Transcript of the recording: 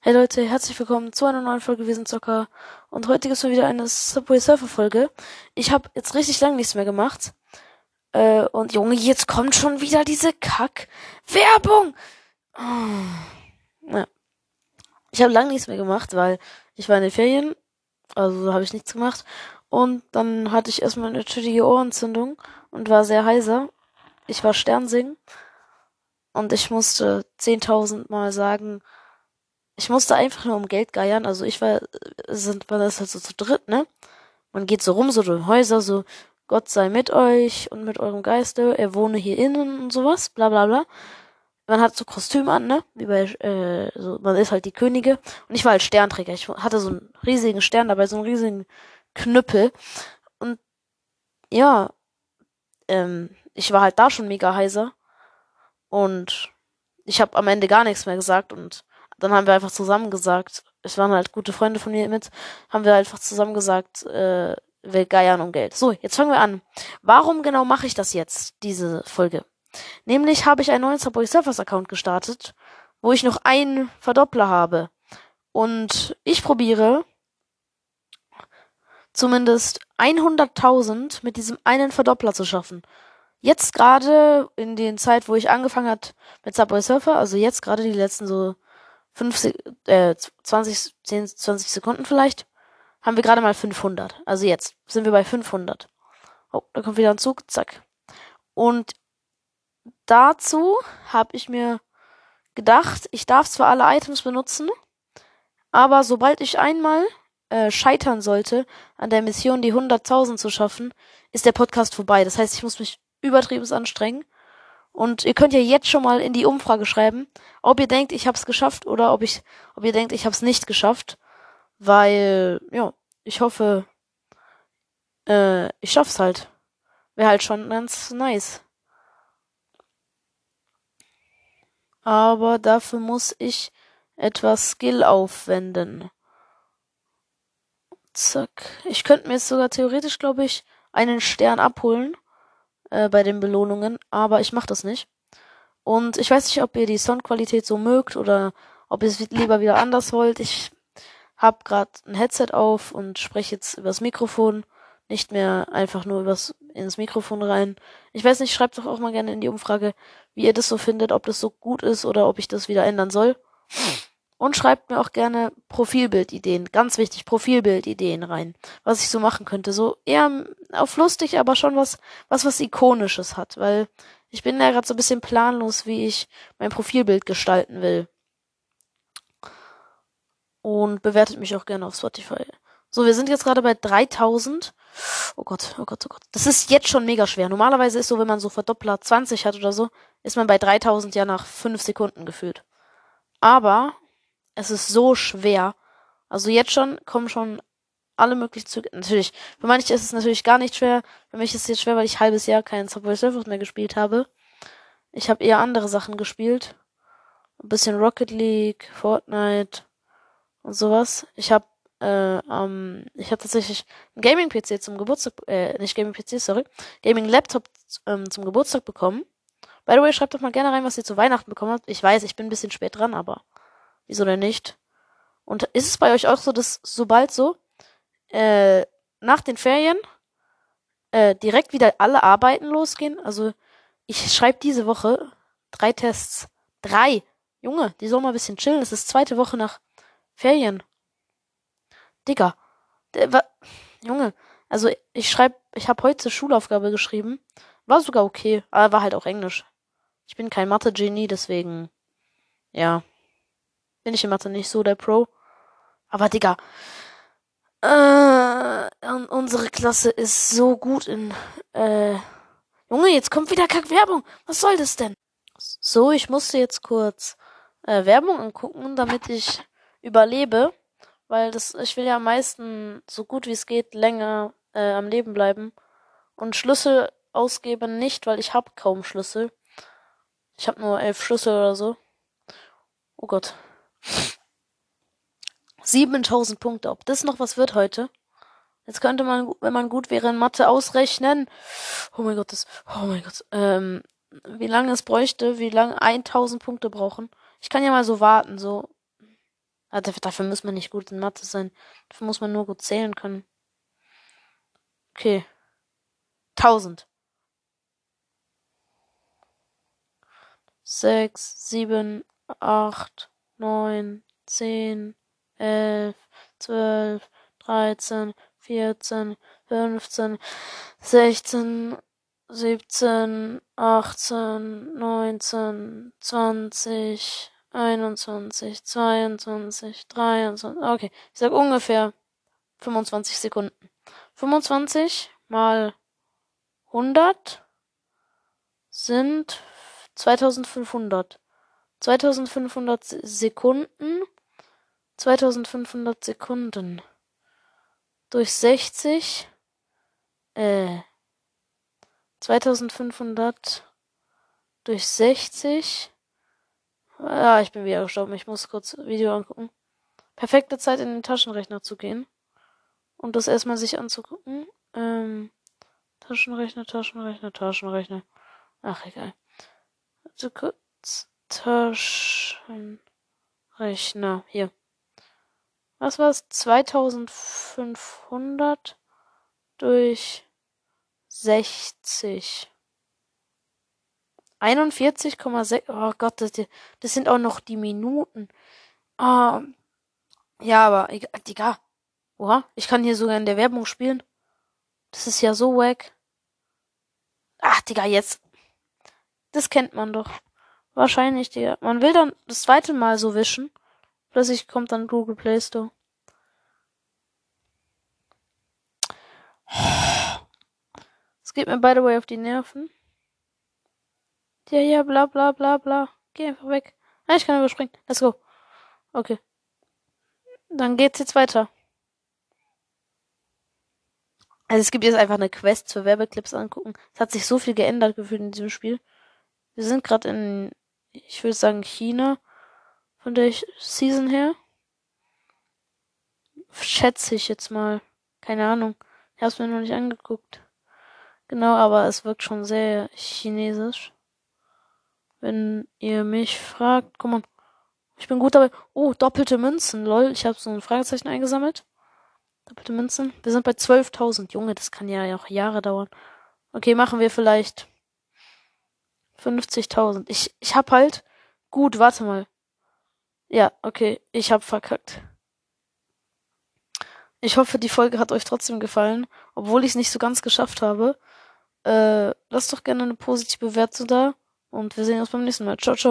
Hey Leute, herzlich willkommen zu einer neuen Folge Wir sind Zocker. Und heute gibt's mal wieder eine Subway Surfer Folge. Ich habe jetzt richtig lang nichts mehr gemacht. Äh, und Junge, jetzt kommt schon wieder diese Kack-Werbung. Oh. Ja. Ich habe lang nichts mehr gemacht, weil ich war in den Ferien. Also habe ich nichts gemacht. Und dann hatte ich erstmal eine tödliche Ohrentzündung und war sehr heiser. Ich war Sternsingen. Und ich musste 10.000 Mal sagen, ich musste einfach nur um Geld geiern. Also ich war, sind, war das halt so zu dritt, ne? Man geht so rum, so durch Häuser, so, Gott sei mit euch und mit eurem Geiste, er wohne hier innen und sowas, bla bla bla. Man hat so Kostüm an, ne? Wie bei, äh, so, man ist halt die Könige. Und ich war halt Sternträger. Ich hatte so einen riesigen Stern dabei, so einen riesigen Knüppel. Und ja, ähm, ich war halt da schon mega heiser. Und ich habe am Ende gar nichts mehr gesagt und dann haben wir einfach zusammen gesagt, es waren halt gute Freunde von mir mit, haben wir einfach zusammen gesagt, äh, wir geiern um Geld. So, jetzt fangen wir an. Warum genau mache ich das jetzt, diese Folge? Nämlich habe ich einen neuen Subway Surfers Account gestartet, wo ich noch einen Verdoppler habe. Und ich probiere zumindest 100.000 mit diesem einen Verdoppler zu schaffen. Jetzt gerade in den Zeit, wo ich angefangen hat mit Subway Surfer, also jetzt gerade die letzten so 5, äh, 20, 10, 20 Sekunden vielleicht, haben wir gerade mal 500. Also jetzt sind wir bei 500. Oh, da kommt wieder ein Zug, zack. Und dazu habe ich mir gedacht, ich darf zwar alle Items benutzen, aber sobald ich einmal äh, scheitern sollte, an der Mission die 100.000 zu schaffen, ist der Podcast vorbei. Das heißt, ich muss mich übertrieben anstrengen. Und ihr könnt ja jetzt schon mal in die Umfrage schreiben, ob ihr denkt, ich hab's geschafft oder ob ich, ob ihr denkt, ich hab's nicht geschafft. Weil, ja, ich hoffe, äh, ich schaff's halt. Wäre halt schon ganz nice. Aber dafür muss ich etwas Skill aufwenden. Zack. Ich könnte mir jetzt sogar theoretisch, glaube ich, einen Stern abholen äh, bei den Belohnungen, aber ich mache das nicht. Und ich weiß nicht, ob ihr die Soundqualität so mögt oder ob ihr es lieber wieder anders wollt. Ich habe gerade ein Headset auf und spreche jetzt übers Mikrofon, nicht mehr einfach nur übers ins Mikrofon rein. Ich weiß nicht, schreibt doch auch mal gerne in die Umfrage, wie ihr das so findet, ob das so gut ist oder ob ich das wieder ändern soll. Und schreibt mir auch gerne Profilbildideen, ganz wichtig, Profilbildideen rein, was ich so machen könnte. So eher auf lustig, aber schon was, was was ikonisches hat, weil ich bin ja gerade so ein bisschen planlos, wie ich mein Profilbild gestalten will. Und bewertet mich auch gerne auf Spotify. So, wir sind jetzt gerade bei 3000. Oh Gott, oh Gott, oh Gott. Das ist jetzt schon mega schwer. Normalerweise ist so, wenn man so Verdoppler 20 hat oder so, ist man bei 3000 ja nach 5 Sekunden gefühlt. Aber es ist so schwer. Also jetzt schon kommen schon alle möglichen Züge. Natürlich, für manche ist es natürlich gar nicht schwer. Für mich ist es jetzt schwer, weil ich halbes Jahr keinen Subway Surfers mehr gespielt habe. Ich habe eher andere Sachen gespielt. Ein bisschen Rocket League, Fortnite und sowas. Ich habe äh, ähm, ich habe tatsächlich einen Gaming-PC zum Geburtstag, äh, nicht Gaming-PC, sorry, Gaming-Laptop ähm, zum Geburtstag bekommen. By the way, schreibt doch mal gerne rein, was ihr zu Weihnachten bekommen habt. Ich weiß, ich bin ein bisschen spät dran, aber Wieso denn nicht? Und ist es bei euch auch so, dass sobald so äh, nach den Ferien äh, direkt wieder alle Arbeiten losgehen? Also ich schreibe diese Woche drei Tests. Drei. Junge, die soll mal ein bisschen chillen. Es ist zweite Woche nach Ferien. Digga. Der, wa, Junge, also ich schreibe, ich habe heute Schulaufgabe geschrieben. War sogar okay, aber war halt auch Englisch. Ich bin kein Mathe-Genie, deswegen, ja bin ich in Mathe nicht so der Pro. Aber Digga, äh, unsere Klasse ist so gut in, äh, Junge, jetzt kommt wieder Kack-Werbung. Was soll das denn? So, ich musste jetzt kurz äh, Werbung angucken, damit ich überlebe, weil das, ich will ja am meisten so gut wie es geht länger äh, am Leben bleiben und Schlüssel ausgeben nicht, weil ich habe kaum Schlüssel. Ich habe nur elf Schlüssel oder so. Oh Gott. 7000 Punkte. Ob das noch was wird heute? Jetzt könnte man, wenn man gut wäre in Mathe, ausrechnen. Oh mein Gott, das, oh mein Gott, ähm, wie lange es bräuchte, wie lange 1000 Punkte brauchen. Ich kann ja mal so warten, so. Ah, dafür muss man nicht gut in Mathe sein. Dafür muss man nur gut zählen können. Okay. 1000. 6, 7, 8, 9, 10, 11, 12, 13, 14, 15, 16, 17, 18, 19, 20, 21, 22, 23. Okay, ich sag ungefähr 25 Sekunden. 25 mal 100 sind 2500. 2500 Sekunden. 2500 Sekunden. Durch 60. Äh. 2500 durch 60. Ja, ich bin wieder gestorben. Ich muss kurz Video angucken. Perfekte Zeit in den Taschenrechner zu gehen. Und das erstmal sich anzugucken. Ähm, Taschenrechner, Taschenrechner, Taschenrechner. Ach, egal. Also kurz. Taschenrechner. Hier. Was war's? 2500 durch 60. 41,6. Oh Gott, das, das sind auch noch die Minuten. Ah, ja, aber egal. Oha, ich kann hier sogar in der Werbung spielen. Das ist ja so wack. Ach, Digga, jetzt. Das kennt man doch. Wahrscheinlich, Digga. Man will dann das zweite Mal so wischen. Plötzlich kommt dann Google Play Store. Es geht mir by the way auf die Nerven. Ja, ja, bla bla bla bla. Geh einfach weg. Ah, ich kann überspringen. Let's go. Okay. Dann geht's jetzt weiter. Also es gibt jetzt einfach eine Quest für Werbeclips angucken. Es hat sich so viel geändert gefühlt in diesem Spiel. Wir sind gerade in, ich würde sagen, China. Von der Season her. Schätze ich jetzt mal. Keine Ahnung. Ich habe es mir noch nicht angeguckt. Genau, aber es wirkt schon sehr chinesisch. Wenn ihr mich fragt, komm mal. Ich bin gut dabei. Oh, doppelte Münzen, lol. Ich habe so ein Fragezeichen eingesammelt. Doppelte Münzen. Wir sind bei 12.000. Junge, das kann ja auch Jahre dauern. Okay, machen wir vielleicht 50.000. Ich, ich hab halt. Gut, warte mal. Ja, okay. Ich hab verkackt. Ich hoffe, die Folge hat euch trotzdem gefallen, obwohl ich es nicht so ganz geschafft habe. Äh, lasst doch gerne eine positive Bewertung da und wir sehen uns beim nächsten Mal. Ciao, ciao.